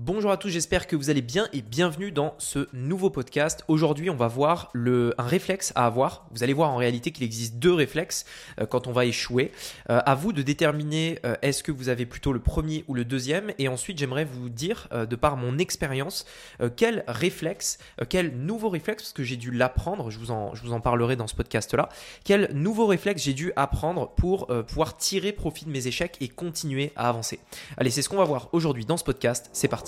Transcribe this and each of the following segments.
Bonjour à tous, j'espère que vous allez bien et bienvenue dans ce nouveau podcast. Aujourd'hui, on va voir un réflexe à avoir. Vous allez voir en réalité qu'il existe deux réflexes euh, quand on va échouer. Euh, à vous de déterminer euh, est-ce que vous avez plutôt le premier ou le deuxième. Et ensuite, j'aimerais vous dire, de par mon expérience, quel réflexe, quel nouveau réflexe, parce que j'ai dû l'apprendre, je, vous en, je vous en parlerai dans ce podcast-là, quel nouveau réflexe j'ai dû apprendre pour pouvoir tirer profit de mes échecs et continuer à avancer. Allez, c'est ce qu'on va voir aujourd'hui dans ce podcast. C'est parti.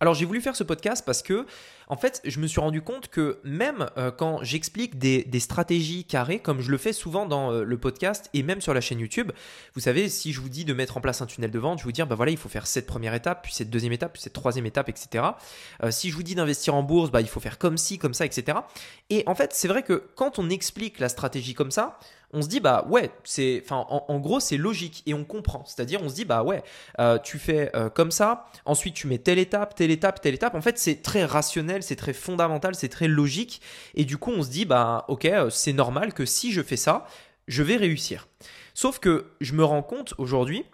Alors j'ai voulu faire ce podcast parce que en fait, je me suis rendu compte que même euh, quand j'explique des, stratégies carrées, comme je le fais souvent dans euh, le podcast et même sur la chaîne YouTube, vous savez, si je vous dis de mettre en place un tunnel de vente, je vous dis, bah voilà, il faut faire cette première étape, puis cette deuxième étape, puis cette troisième étape, etc. Euh, si je vous dis d'investir en bourse, bah, il faut faire comme ci, comme ça, etc. Et en fait, c'est vrai que quand on explique la stratégie comme ça, on se dit bah ouais c'est en, gros c'est logique et on comprend c'est-à-dire on se dit bah ouais tu fais comme ça ensuite tu mets telle étape telle étape telle étape en fait c'est très rationnel c'est très fondamental, c'est très logique. Et du coup, on se dit, bah ok, euh, c'est normal que si je fais ça, je vais réussir. Sauf que je me rends compte aujourd'hui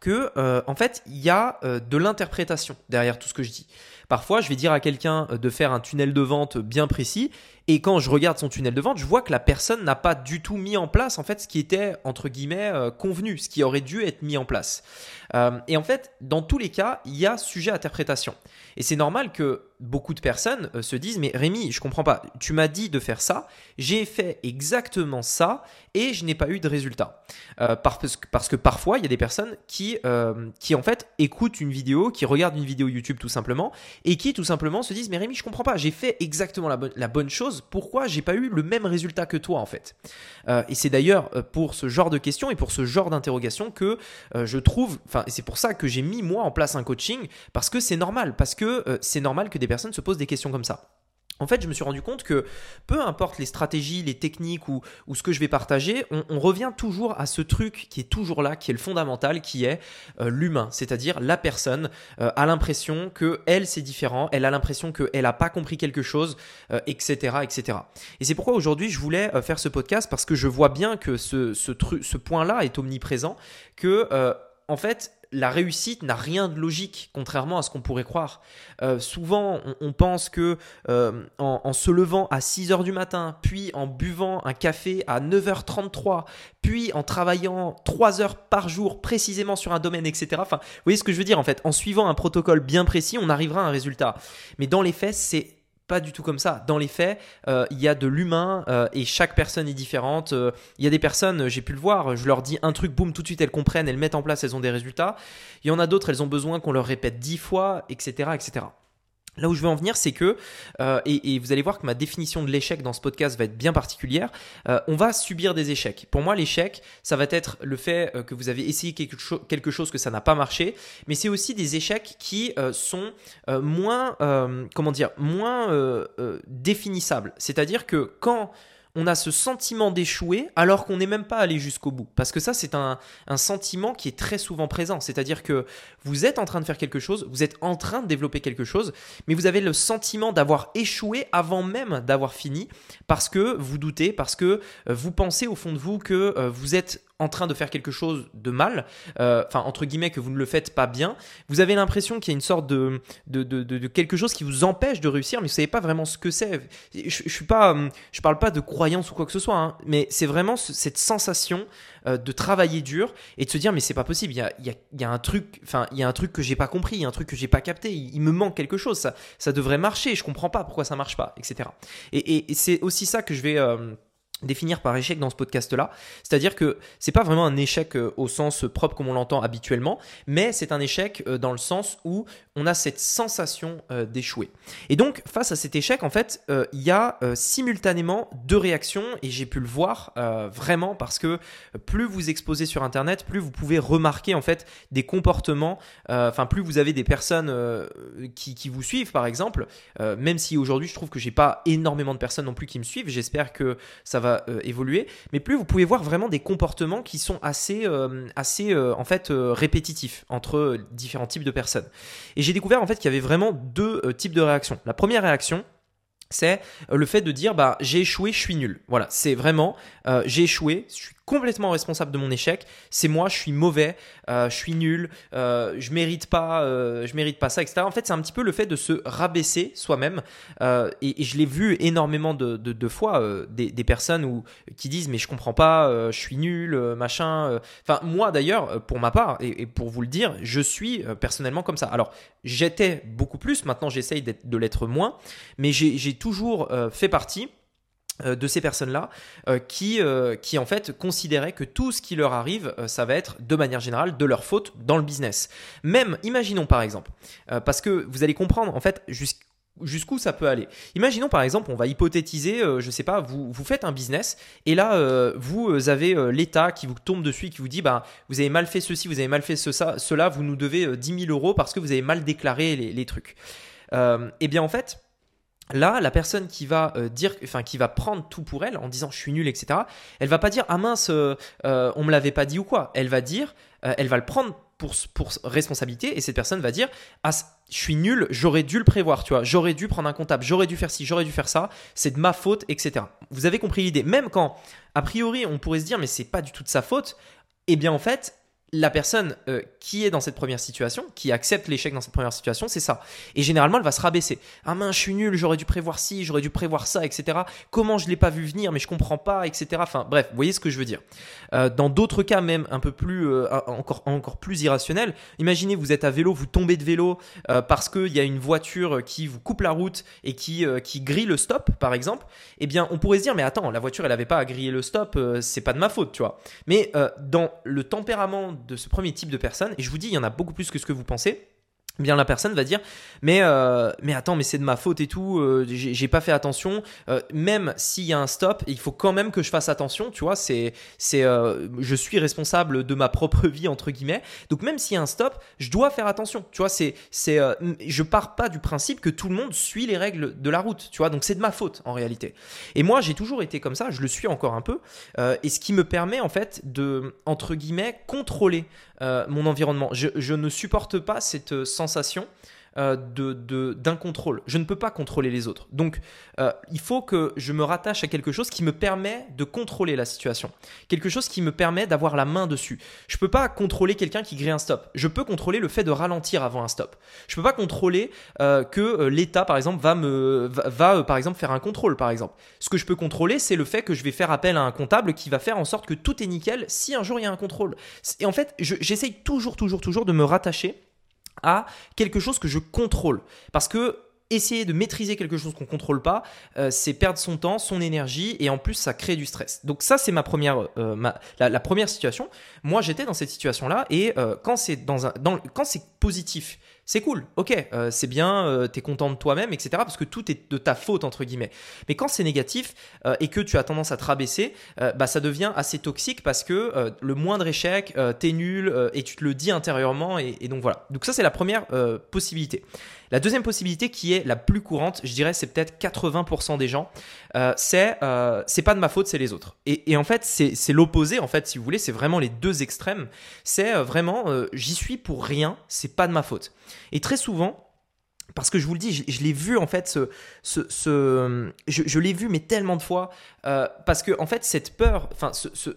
que euh, en fait il y a euh, de l'interprétation derrière tout ce que je dis. Parfois, je vais dire à quelqu'un de faire un tunnel de vente bien précis et quand je regarde son tunnel de vente, je vois que la personne n'a pas du tout mis en place en fait ce qui était entre guillemets convenu, ce qui aurait dû être mis en place. et en fait, dans tous les cas, il y a sujet interprétation. Et c'est normal que beaucoup de personnes euh, se disent mais Rémi, je comprends pas. Tu m'as dit de faire ça, j'ai fait exactement ça et je n'ai pas eu de résultat. Euh, parce, que, parce, que, parfois il y a des personnes qui euh, qui en fait écoutent une vidéo, qui regardent une vidéo YouTube tout simplement et qui tout simplement se disent mais Rémi, je comprends pas. J'ai fait exactement la bonne chose. Pourquoi j'ai pas eu le même résultat que toi en fait? Et c'est d'ailleurs pour ce genre de questions et pour ce genre d'interrogation que je trouve, enfin c'est pour ça que j'ai mis moi en place un coaching parce que c'est normal, parce que c'est normal que des personnes se posent des questions comme ça. En fait, je me suis rendu compte que peu importe les stratégies, les techniques ou, ce que je vais partager, on, revient toujours à ce truc qui est toujours là, qui est le fondamental, qui est euh, l'humain. C'est-à-dire la personne euh, a l'impression que elle c'est différent, elle a l'impression qu'elle n'a pas compris quelque chose, etc., euh, etc. Et c'est pourquoi aujourd'hui je voulais faire ce podcast parce que je vois bien que ce, ce, ce point-là est omniprésent, que en fait la réussite n'a rien de logique, contrairement à ce qu'on pourrait croire. Euh, souvent, on, pense que euh, en, se levant à 6 h du matin, puis en buvant un café à 9h33, puis en travaillant 3 heures par jour précisément sur un domaine, etc. Enfin, vous voyez ce que je veux dire en fait. En suivant un protocole bien précis, on arrivera à un résultat. Mais dans les faits, c'est pas du tout comme ça. Dans les faits, euh, il y a de l'humain euh, et chaque personne est différente. Euh, il y a des personnes, j'ai pu le voir, je leur dis un truc, boum, tout de suite elles comprennent, elles mettent en place, elles ont des résultats. Il y en a d'autres, elles ont besoin qu'on leur répète dix fois, etc., etc. Là où je veux en venir, c'est que, euh, et, vous allez voir que ma définition de l'échec dans ce podcast va être bien particulière, euh, on va subir des échecs. Pour moi, l'échec, ça va être le fait euh, que vous avez essayé quelque, quelque chose que ça n'a pas marché, mais c'est aussi des échecs qui sont moins, comment dire, moins définissables. C'est-à-dire que quand on a ce sentiment d'échouer alors qu'on n'est même pas allé jusqu'au bout. Parce que ça, c'est un, sentiment qui est très souvent présent. C'est-à-dire que vous êtes en train de faire quelque chose, vous êtes en train de développer quelque chose, mais vous avez le sentiment d'avoir échoué avant même d'avoir fini parce que vous doutez, parce que euh, vous pensez au fond de vous que euh, vous êtes en train de faire quelque chose de mal, euh, enfin entre guillemets que vous ne le faites pas bien, vous avez l'impression qu'il y a une sorte de de, de, quelque chose qui vous empêche de réussir, mais vous savez pas vraiment ce que c'est. Je, je, suis pas, euh, je parle pas de croyance ou quoi que ce soit, hein, mais c'est vraiment cette sensation euh, de travailler dur et de se dire mais c'est pas possible, il y a, il y a, il y a un truc, enfin il y a un truc que j'ai pas compris, il y a un truc que j'ai pas capté, il, me manque quelque chose, ça, ça devrait marcher, je comprends pas pourquoi ça marche pas, etc. Et, et, c'est aussi ça que je vais définir par échec dans ce podcast là c'est-à-dire que c'est pas vraiment un échec euh, au sens propre comme on l'entend habituellement mais c'est un échec euh, dans le sens où on a cette sensation euh, d'échouer. Et donc face à cet échec en fait il y a simultanément deux réactions et j'ai pu le voir vraiment parce que plus vous exposez sur internet plus vous pouvez remarquer en fait des comportements enfin plus vous avez des personnes qui, vous suivent par exemple. Même si aujourd'hui je trouve que j'ai pas énormément de personnes non plus qui me suivent j'espère que ça va va évoluer, mais plus vous pouvez voir vraiment des comportements qui sont assez, assez en fait répétitifs entre différents types de personnes. Et j'ai découvert en fait qu'il y avait vraiment deux types de réactions. La première réaction, c'est le fait de dire bah j'ai échoué, je suis nul. Voilà, c'est vraiment j'ai échoué, je suis complètement responsable de mon échec. C'est moi, je suis mauvais, euh, je suis nul, euh, je mérite pas, euh, je mérite pas ça, etc. En fait, c'est un petit peu le fait de se rabaisser soi-même. Et, je l'ai vu énormément de, fois des, personnes où, qui disent mais je comprends pas, je suis nul, machin. Enfin moi d'ailleurs, pour ma part et, pour vous le dire, je suis personnellement comme ça. Alors j'étais beaucoup plus, maintenant j'essaye de l'être moins, mais j'ai toujours fait partie euh, de ces personnes-là euh, qui, euh, qui en fait considéraient que tout ce qui leur arrive, ça va être de manière générale de leur faute dans le business. Même, imaginons par exemple, parce que vous allez comprendre en fait jusqu'où ça peut aller. Imaginons par exemple, on va hypothétiser, je sais pas, vous, vous faites un business et là vous avez l'État qui vous tombe dessus et qui vous dit bah vous avez mal fait ceci, vous avez mal fait ce, cela, vous nous devez 10 000 euros parce que vous avez mal déclaré les, les trucs. eh bien en fait, Là, la personne qui va euh, dire, enfin qui va prendre tout pour elle en disant je suis nul, etc. Elle va pas dire ah mince, euh, euh, on me l'avait pas dit ou quoi. Elle va dire, elle va le prendre pour, pour responsabilité et cette personne va dire ah je suis nul, j'aurais dû le prévoir, tu vois, j'aurais dû prendre un comptable, j'aurais dû faire ci, j'aurais dû faire ça, c'est de ma faute, etc. Vous avez compris l'idée. Même quand a priori on pourrait se dire mais c'est pas du tout de sa faute, eh bien en fait la personne euh, qui est dans cette première situation, qui accepte l'échec dans cette première situation, c'est ça. Et généralement, elle va se rabaisser. Ah mince, je suis nul, j'aurais dû prévoir ci, j'aurais dû prévoir ça, etc. Comment je l'ai pas vu venir, mais je comprends pas, etc. Enfin, bref, vous voyez ce que je veux dire. Euh, dans d'autres cas, même un peu plus, euh, encore, encore plus irrationnel, imaginez vous êtes à vélo, vous tombez de vélo parce qu'il y a une voiture qui vous coupe la route et qui, qui grille le stop, par exemple. Eh bien, on pourrait se dire, mais attends, la voiture, elle avait pas à griller le stop, c'est pas de ma faute, tu vois. Mais dans le tempérament de ce premier type de personne, et je vous dis, il y en a beaucoup plus que ce que vous pensez, bien la personne va dire mais euh, mais attends mais c'est de ma faute et tout euh, j'ai pas fait attention. Euh, même s'il y a un stop il faut quand même que je fasse attention tu vois c'est c'est je suis responsable de ma propre vie entre guillemets. Donc même s'il y a un stop je dois faire attention tu vois c'est c'est je pars pas du principe que tout le monde suit les règles de la route tu vois donc c'est de ma faute en réalité. Et moi j'ai toujours été comme ça je le suis encore un peu et ce qui me permet en fait de entre guillemets contrôler mon environnement. Je, ne supporte pas cette sensation euh, d'un contrôle. Je ne peux pas contrôler les autres. Donc, euh, il faut que je me rattache à quelque chose qui me permet de contrôler la situation. Quelque chose qui me permet d'avoir la main dessus. Je ne peux pas contrôler quelqu'un qui grille un stop. Je peux contrôler le fait de ralentir avant un stop. Je ne peux pas contrôler euh, que l'État, par exemple, va, me, va, par exemple, faire un contrôle, par exemple. Ce que je peux contrôler, c'est le fait que je vais faire appel à un comptable qui va faire en sorte que tout est nickel si un jour il y a un contrôle. Et en fait, j'essaye toujours, toujours, toujours de me rattacher à quelque chose que je contrôle. Parce que essayer de maîtriser quelque chose qu'on ne contrôle pas, euh, c'est perdre son temps, son énergie et en plus ça crée du stress. Donc ça c'est ma première, euh, la, première situation. Moi j'étais dans cette situation là et euh, quand c'est dans un, dans, quand c'est positif c'est cool, ok, euh, c'est bien, euh, tu es content de toi-même, etc. Parce que tout est de ta faute, entre guillemets. Mais quand c'est négatif euh, et que tu as tendance à te rabaisser, bah, ça devient assez toxique parce que le moindre échec, t'es nul et tu te le dis intérieurement. Et, et donc voilà. Donc ça, c'est la première possibilité. La deuxième possibilité qui est la plus courante, je dirais, c'est peut-être 80% des gens, c'est c'est pas de ma faute, c'est les autres. Et, et en fait, c'est l'opposé, en fait, si vous voulez, c'est vraiment les deux extrêmes. C'est vraiment, j'y suis pour rien, c'est pas de ma faute. Et très souvent, parce que je vous le dis, je, l'ai vu en fait, ce, ce, je, l'ai vu mais tellement de fois, euh, parce que en fait cette peur, enfin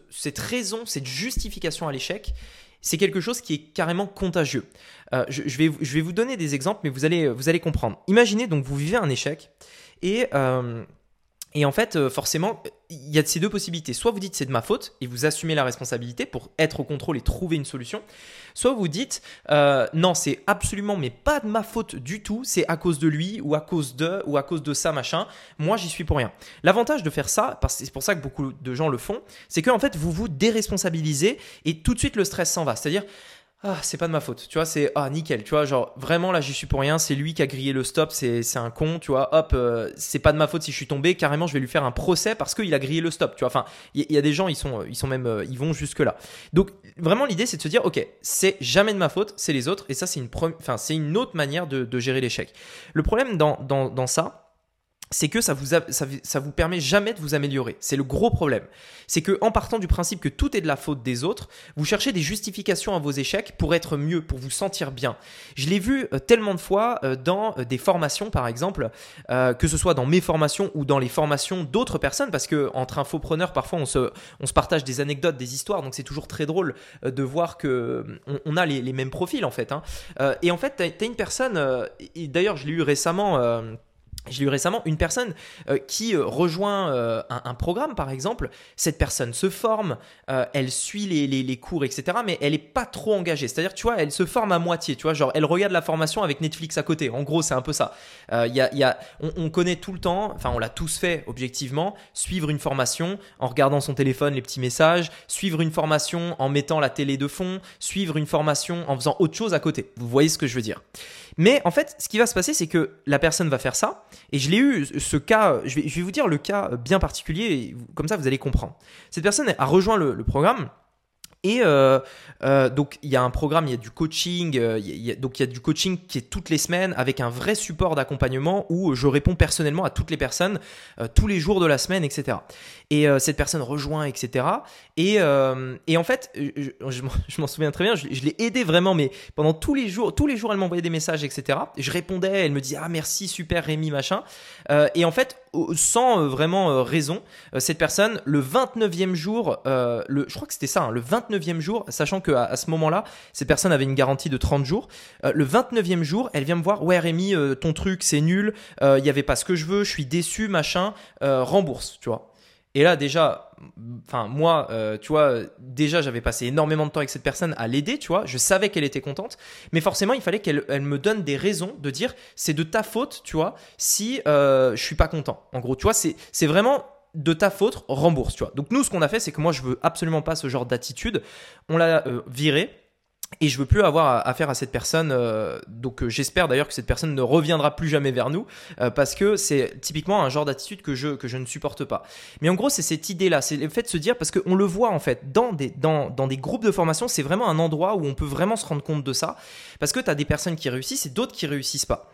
cette raison, cette justification à l'échec, c'est quelque chose qui est carrément contagieux. Euh, je, vais, je vais vous donner des exemples, mais vous allez, vous allez comprendre. Imaginez donc vous vivez un échec et euh, et en fait, euh, forcément, il y a ces deux possibilités. Soit vous dites c'est de ma faute et vous assumez la responsabilité pour être au contrôle et trouver une solution. Soit vous dites euh, non, c'est absolument mais pas de ma faute du tout. C'est à cause de lui ou à cause de ou à cause de ça machin. Moi, j'y suis pour rien. L'avantage de faire ça, parce que c'est pour ça que beaucoup de gens le font, c'est qu'en fait vous vous déresponsabilisez et tout de suite le stress s'en va. C'est-à-dire ah, c'est pas de ma faute. Tu vois, c'est ah nickel. Tu vois, genre vraiment là, j'y suis pour rien. C'est lui qui a grillé le stop. C'est un con. Tu vois, hop, euh, c'est pas de ma faute si je suis tombé. Carrément, je vais lui faire un procès parce qu'il a grillé le stop. Tu vois, enfin, il y, a des gens, ils sont ils sont même euh, ils vont jusque là. Donc vraiment, l'idée c'est de se dire, ok, c'est jamais de ma faute, c'est les autres. Et ça, c'est une enfin c'est une autre manière de, de gérer l'échec. Le problème dans dans dans ça c'est que ça vous, ça, vous permet jamais de vous améliorer. C'est le gros problème. C'est que en partant du principe que tout est de la faute des autres, vous cherchez des justifications à vos échecs pour être mieux, pour vous sentir bien. Je l'ai vu euh, tellement de fois euh, dans euh, des formations, par exemple, que ce soit dans mes formations ou dans les formations d'autres personnes, parce que entre infopreneurs, parfois on se, on se partage des anecdotes, des histoires, donc c'est toujours très drôle de voir que on, a les, mêmes profils en fait. Hein. et en fait, tu as, une personne, d'ailleurs je l'ai eu récemment j'ai eu récemment une personne euh, qui euh, rejoint euh, un, programme, par exemple. Cette personne se forme, elle suit les, cours, etc. Mais elle n'est pas trop engagée. C'est-à-dire, tu vois, elle se forme à moitié. Tu vois, genre, elle regarde la formation avec Netflix à côté. En gros, c'est un peu ça. Y y a, on, connaît tout le temps, enfin, on l'a tous fait objectivement, suivre une formation en regardant son téléphone, les petits messages, suivre une formation en mettant la télé de fond, suivre une formation en faisant autre chose à côté. Vous voyez ce que je veux dire mais en fait, ce qui va se passer, c'est que la personne va faire ça. Et je l'ai eu, ce cas, je vais, vous dire le cas bien particulier, comme ça vous allez comprendre. Cette personne a rejoint le programme et euh, euh, donc il y a un programme, il y a du coaching, euh, donc il y a du coaching qui est toutes les semaines avec un vrai support d'accompagnement où je réponds personnellement à toutes les personnes tous les jours de la semaine, etc. Et cette personne rejoint, etc. Et, et en fait, je, m'en souviens très bien, je, l'ai aidé vraiment, mais pendant tous les jours, tous les jours elle m'envoyait des messages, etc. je répondais, elle me disait ah merci super Rémi machin. et en fait sans vraiment raison, cette personne le 29e jour, le, je crois que c'était ça, hein, le 29 29e jour, sachant qu'à à ce moment-là, cette personne avait une garantie de 30 jours. Euh, le 29e jour, elle vient me voir, ouais Rémi, euh, ton truc c'est nul, euh, il n'y avait pas ce que je veux, je suis déçu, machin, rembourse, tu vois. Et là déjà, enfin moi, tu vois, déjà j'avais passé énormément de temps avec cette personne à l'aider, tu vois, je savais qu'elle était contente, mais forcément il fallait qu'elle elle me donne des raisons de dire c'est de ta faute, tu vois, si je suis pas content. En gros, tu vois, c'est vraiment de ta faute, rembourse, tu vois. Donc nous, ce qu'on a fait, c'est que moi, je veux absolument pas ce genre d'attitude. On l'a euh, viré et je veux plus avoir affaire à cette personne. Euh, donc euh, j'espère d'ailleurs que cette personne ne reviendra plus jamais vers nous euh, parce que c'est typiquement un genre d'attitude que je que je ne supporte pas. Mais en gros c'est cette idée là, c'est le fait de se dire parce qu'on le voit en fait dans des dans, dans des groupes de formation, c'est vraiment un endroit où on peut vraiment se rendre compte de ça parce que tu as des personnes qui réussissent et d'autres qui réussissent pas.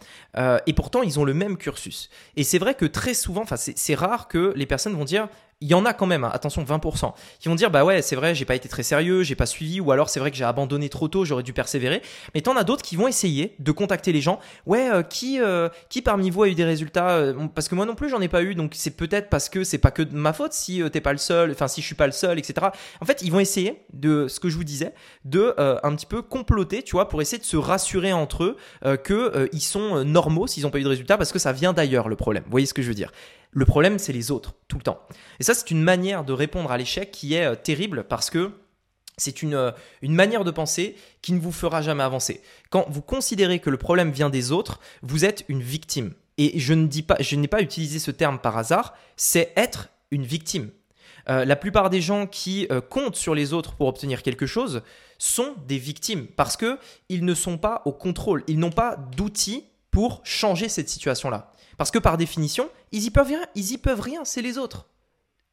et pourtant ils ont le même cursus. Et c'est vrai que très souvent, enfin c'est rare que les personnes vont dire il y en a quand même, hein, attention 20%, qui vont dire bah ouais c'est vrai j'ai pas été très sérieux, j'ai pas suivi, ou alors c'est vrai que j'ai abandonné trop tôt, j'aurais dû persévérer. Mais t'en as d'autres qui vont essayer de contacter les gens. Ouais euh, qui euh, qui parmi vous a eu des résultats euh, Parce que moi non plus j'en ai pas eu, donc c'est peut-être parce que c'est pas que de ma faute si t'es pas le seul, enfin si je suis pas le seul, etc. En fait ils vont essayer de ce que je vous disais, de un petit peu comploter, tu vois, pour essayer de se rassurer entre eux que ils sont normaux s'ils ont pas eu de résultats parce que ça vient d'ailleurs le problème. Vous voyez ce que je veux dire? Le problème, c'est les autres, tout le temps. Et ça, c'est une manière de répondre à l'échec qui est euh, terrible parce que c'est une, euh, une manière de penser qui ne vous fera jamais avancer. Quand vous considérez que le problème vient des autres, vous êtes une victime. Et je pas, n'ai pas utilisé ce terme par hasard, c'est être une victime. Euh, la plupart des gens qui comptent sur les autres pour obtenir quelque chose sont des victimes parce que ils ne sont pas au contrôle, ils n'ont pas d'outils pour changer cette situation-là. Parce que par définition, ils y peuvent rien, ils peuvent rien, c'est les autres.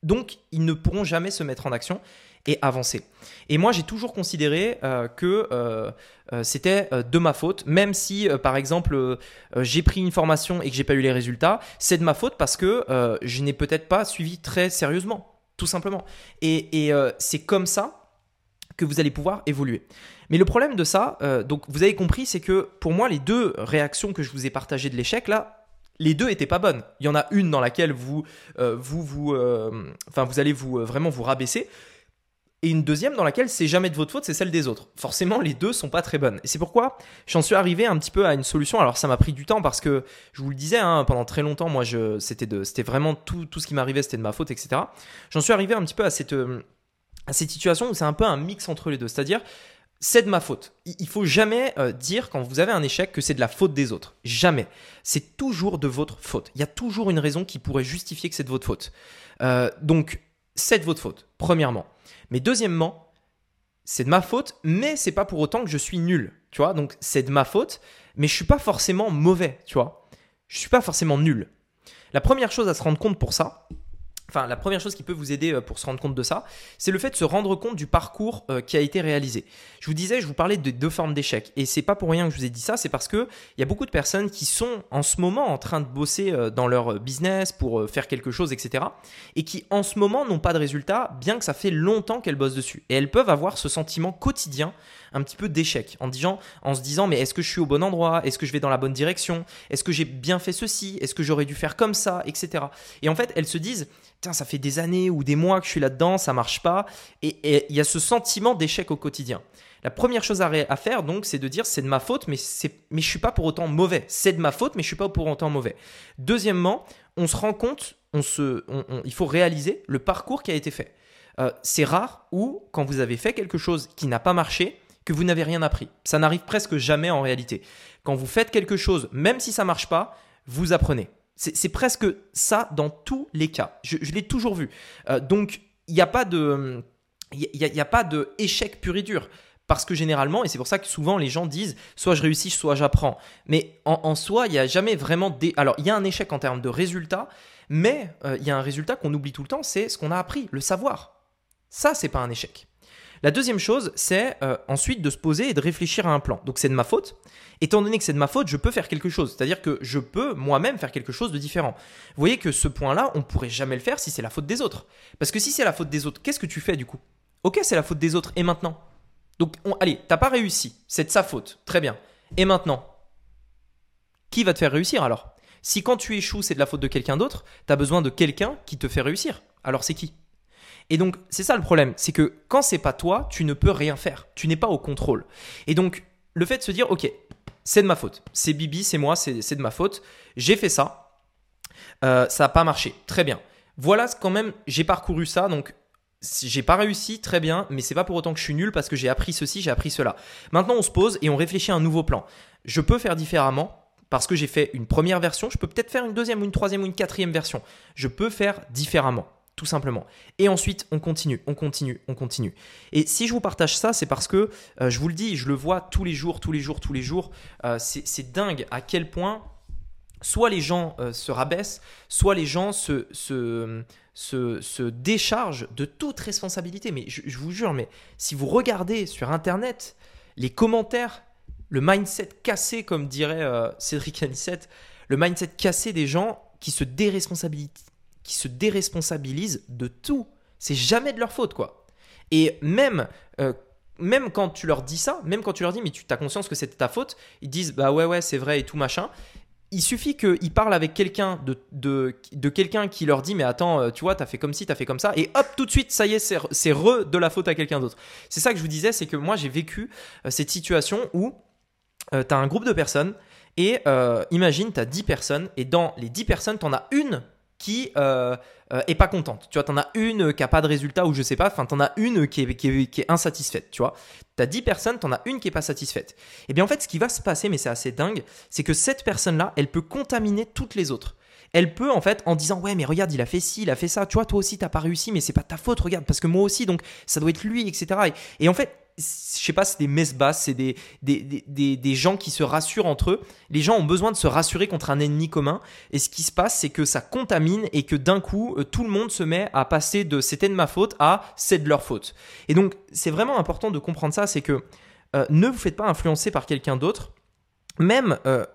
Donc, ils ne pourront jamais se mettre en action et avancer. Et moi, j'ai toujours considéré euh, que euh, euh, c'était de ma faute, même si, par exemple, j'ai pris une formation et que j'ai pas eu les résultats, c'est de ma faute parce que je n'ai peut-être pas suivi très sérieusement, tout simplement. Et, et c'est comme ça que vous allez pouvoir évoluer. Mais le problème de ça, donc vous avez compris, c'est que pour moi, les deux réactions que je vous ai partagées de l'échec, là, les deux étaient pas bonnes. Il y en a une dans laquelle vous, euh, vous, vous, euh, enfin, vous allez vous euh, vraiment vous rabaisser, et une deuxième dans laquelle c'est jamais de votre faute, c'est celle des autres. Forcément, les deux sont pas très bonnes. Et c'est pourquoi j'en suis arrivé un petit peu à une solution. Alors, ça m'a pris du temps parce que je vous le disais, hein, pendant très longtemps, moi, je, c'était de, c'était vraiment tout, tout ce qui m'arrivait, c'était de ma faute, etc. J'en suis arrivé un petit peu à cette, à cette situation où c'est un peu un mix entre les deux. C'est-à-dire, c'est de ma faute. Il faut jamais euh, dire quand vous avez un échec que c'est de la faute des autres. Jamais. C'est toujours de votre faute. Il y a toujours une raison qui pourrait justifier que c'est de votre faute. Euh, donc, c'est de votre faute, premièrement. Mais deuxièmement, c'est de ma faute, mais c'est pas pour autant que je suis nul. Tu vois, donc c'est de ma faute, mais je suis pas forcément mauvais. Tu vois, je suis pas forcément nul. La première chose à se rendre compte pour ça, enfin la première chose qui peut vous aider euh, pour se rendre compte de ça, c'est le fait de se rendre compte du parcours euh, qui a été réalisé. Je vous disais, je vous parlais de deux formes d'échecs et c'est pas pour rien que je vous ai dit ça, c'est parce que il y a beaucoup de personnes qui sont en ce moment en train de bosser euh, dans leur business pour faire quelque chose, etc. et qui en ce moment n'ont pas de résultats, bien que ça fait longtemps qu'elles bossent dessus. Et elles peuvent avoir ce sentiment quotidien un petit peu d'échec en, disant, en se disant mais est-ce que je suis au bon endroit? Est-ce que je vais dans la bonne direction? Est-ce que j'ai bien fait ceci? Est-ce que j'aurais dû faire comme ça? Etc. Et en fait, elles se disent tiens, ça fait des années ou des mois que je suis là-dedans, ça marche pas. Et il y a ce sentiment d'échec au quotidien. La première chose à, faire, donc, c'est de dire c'est de ma faute, mais, mais je suis pas pour autant mauvais. C'est de ma faute, mais je suis pas pour autant mauvais. Deuxièmement, on se rend compte, on se, il faut réaliser le parcours qui a été fait. Euh, c'est rare où, quand vous avez fait quelque chose qui n'a pas marché, que vous n'avez rien appris. Ça n'arrive presque jamais en réalité. Quand vous faites quelque chose, même si ça marche pas, vous apprenez. C'est presque ça dans tous les cas. Je, l'ai toujours vu. Euh, donc, il n'y a pas de... Il n'y a, pas de échec pur et dur. Parce que généralement, et c'est pour ça que souvent les gens disent soit je réussis, soit j'apprends. Mais en, soi, il n'y a jamais vraiment des. Alors, il y a un échec en termes de résultat, mais euh, il y a un résultat qu'on oublie tout le temps, c'est ce qu'on a appris, le savoir. Ça, c'est pas un échec. La deuxième chose, c'est euh, ensuite de se poser et de réfléchir à un plan. Donc c'est de ma faute. Étant donné que c'est de ma faute, je peux faire quelque chose. C'est-à-dire que je peux moi-même faire quelque chose de différent. Vous voyez que ce point-là, on ne pourrait jamais le faire si c'est la faute des autres. Parce que si c'est la faute des autres, qu'est-ce que tu fais du coup? Ok, c'est la faute des autres. Et maintenant? Donc on, allez, t'as pas réussi. C'est de sa faute. Très bien. Et maintenant? Qui va te faire réussir alors? Si quand tu échoues, c'est de la faute de quelqu'un d'autre, tu as besoin de quelqu'un qui te fait réussir. Alors c'est qui? Et donc, c'est ça le problème, c'est que quand c'est pas toi, tu ne peux rien faire. Tu n'es pas au contrôle. Et donc, le fait de se dire, ok, c'est de ma faute. C'est Bibi, c'est moi, c'est de ma faute. J'ai fait ça. Euh, ça n'a pas marché. Très bien. Voilà quand même, j'ai parcouru ça. Donc, j'ai pas réussi, très bien, mais c'est pas pour autant que je suis nul parce que j'ai appris ceci, j'ai appris cela. Maintenant, on se pose et on réfléchit à un nouveau plan. Je peux faire différemment parce que j'ai fait une première version. Je peux peut-être faire une deuxième une troisième ou une quatrième version. Je peux faire différemment tout simplement. Et ensuite, on continue, on continue, on continue. Et si je vous partage ça, c'est parce que, euh, je vous le dis, je le vois tous les jours, tous les jours, tous les jours. Euh, c'est dingue à quel point soit les gens euh, se rabaissent, soit les gens se, se, se, déchargent de toute responsabilité. Mais je, vous jure, mais si vous regardez sur Internet les commentaires, le mindset cassé, comme dirait Cédric Anissette, le mindset cassé des gens qui se déresponsabilisent qui se déresponsabilisent de tout. C'est jamais de leur faute, quoi. Et même, euh, même quand tu leur dis ça, même quand tu leur dis, mais tu as conscience que c'était ta faute, ils disent, bah ouais, ouais, c'est vrai et tout machin. Il suffit qu'ils parlent avec quelqu'un de, de, quelqu'un qui leur dit mais attends euh, tu vois t'as fait comme ci t'as fait comme ça et hop tout de suite ça y est c'est re de la faute à quelqu'un d'autre c'est ça que je vous disais c'est que moi j'ai vécu euh, cette situation où tu as un groupe de personnes et imagine tu as 10 personnes et dans les 10 personnes tu en as une qui euh, euh, est pas contente. Tu vois, t'en as une qui a pas de résultat ou je sais pas, enfin t'en as une qui est, qui qui est insatisfaite, tu vois. T'as 10 personnes, t'en as une qui est pas satisfaite. Et eh bien en fait, ce qui va se passer, mais c'est assez dingue, c'est que cette personne-là, elle peut contaminer toutes les autres elle peut en fait en disant ouais mais regarde il a fait ci, il a fait ça, tu vois toi aussi t'as pas réussi mais c'est pas ta faute regarde parce que moi aussi donc ça doit être lui etc. Et, en fait je sais pas c'est des messes basses, c'est des des, des, des, gens qui se rassurent entre eux. Les gens ont besoin de se rassurer contre un ennemi commun et ce qui se passe c'est que ça contamine et que d'un coup euh, tout le monde se met à passer de c'était de ma faute à c'est de leur faute. Et donc c'est vraiment important de comprendre ça, c'est que euh, ne vous faites pas influencer par quelqu'un d'autre même euh,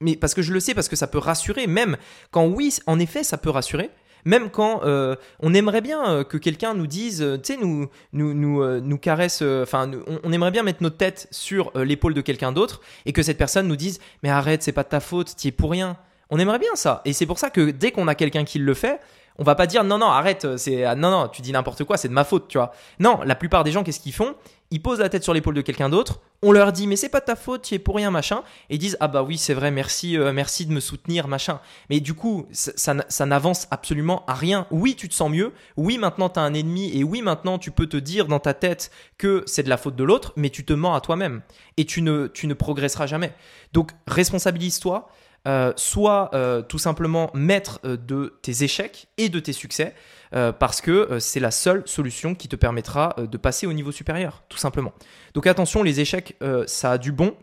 mais parce que je le sais, parce que ça peut rassurer, même quand oui, en effet, ça peut rassurer. Même quand euh, on aimerait bien euh, que quelqu'un nous dise, euh, tu sais, nous, nous, nous, nous caresse, enfin, on, aimerait bien mettre notre tête sur l'épaule de quelqu'un d'autre et que cette personne nous dise, mais arrête, c'est pas de ta faute, tu es pour rien. On aimerait bien ça. Et c'est pour ça que dès qu'on a quelqu'un qui le fait, on va pas dire non non arrête c'est ah, non non tu dis n'importe quoi c'est de ma faute tu vois non la plupart des gens qu'est-ce qu'ils font? Ils posent la tête sur l'épaule de quelqu'un d'autre, on leur dit mais c'est pas ta faute, tu es pour rien machin, et ils disent ah bah oui c'est vrai merci euh, merci de me soutenir machin. Mais du coup ça, ça, n'avance absolument à rien. Oui tu te sens mieux, oui maintenant tu as un ennemi et oui maintenant tu peux te dire dans ta tête que c'est de la faute de l'autre, mais tu te mens à toi-même et tu ne tu ne progresseras jamais. Donc responsabilise-toi. Euh, soit euh, tout simplement maître de tes échecs et de tes succès, euh, parce que euh, c'est la seule solution qui te permettra euh, de passer au niveau supérieur, tout simplement. Donc attention, les échecs, ça a du bon.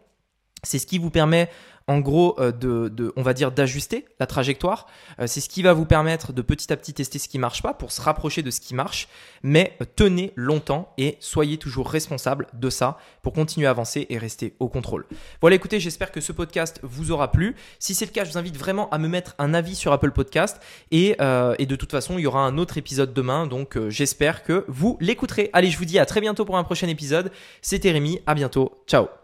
C'est ce qui vous permet en gros euh, on va dire d'ajuster la trajectoire. Euh, c'est ce qui va vous permettre de petit à petit tester ce qui marche pas pour se rapprocher de ce qui marche. Mais tenez longtemps et soyez toujours responsable de ça pour continuer à avancer et rester au contrôle. Voilà, écoutez, j'espère que ce podcast vous aura plu. Si c'est le cas, je vous invite vraiment à me mettre un avis sur Apple Podcast et, et de toute façon, il y aura un autre épisode demain. Donc j'espère que vous l'écouterez. Allez, je vous dis à très bientôt pour un prochain épisode. C'était Rémi, à bientôt. Ciao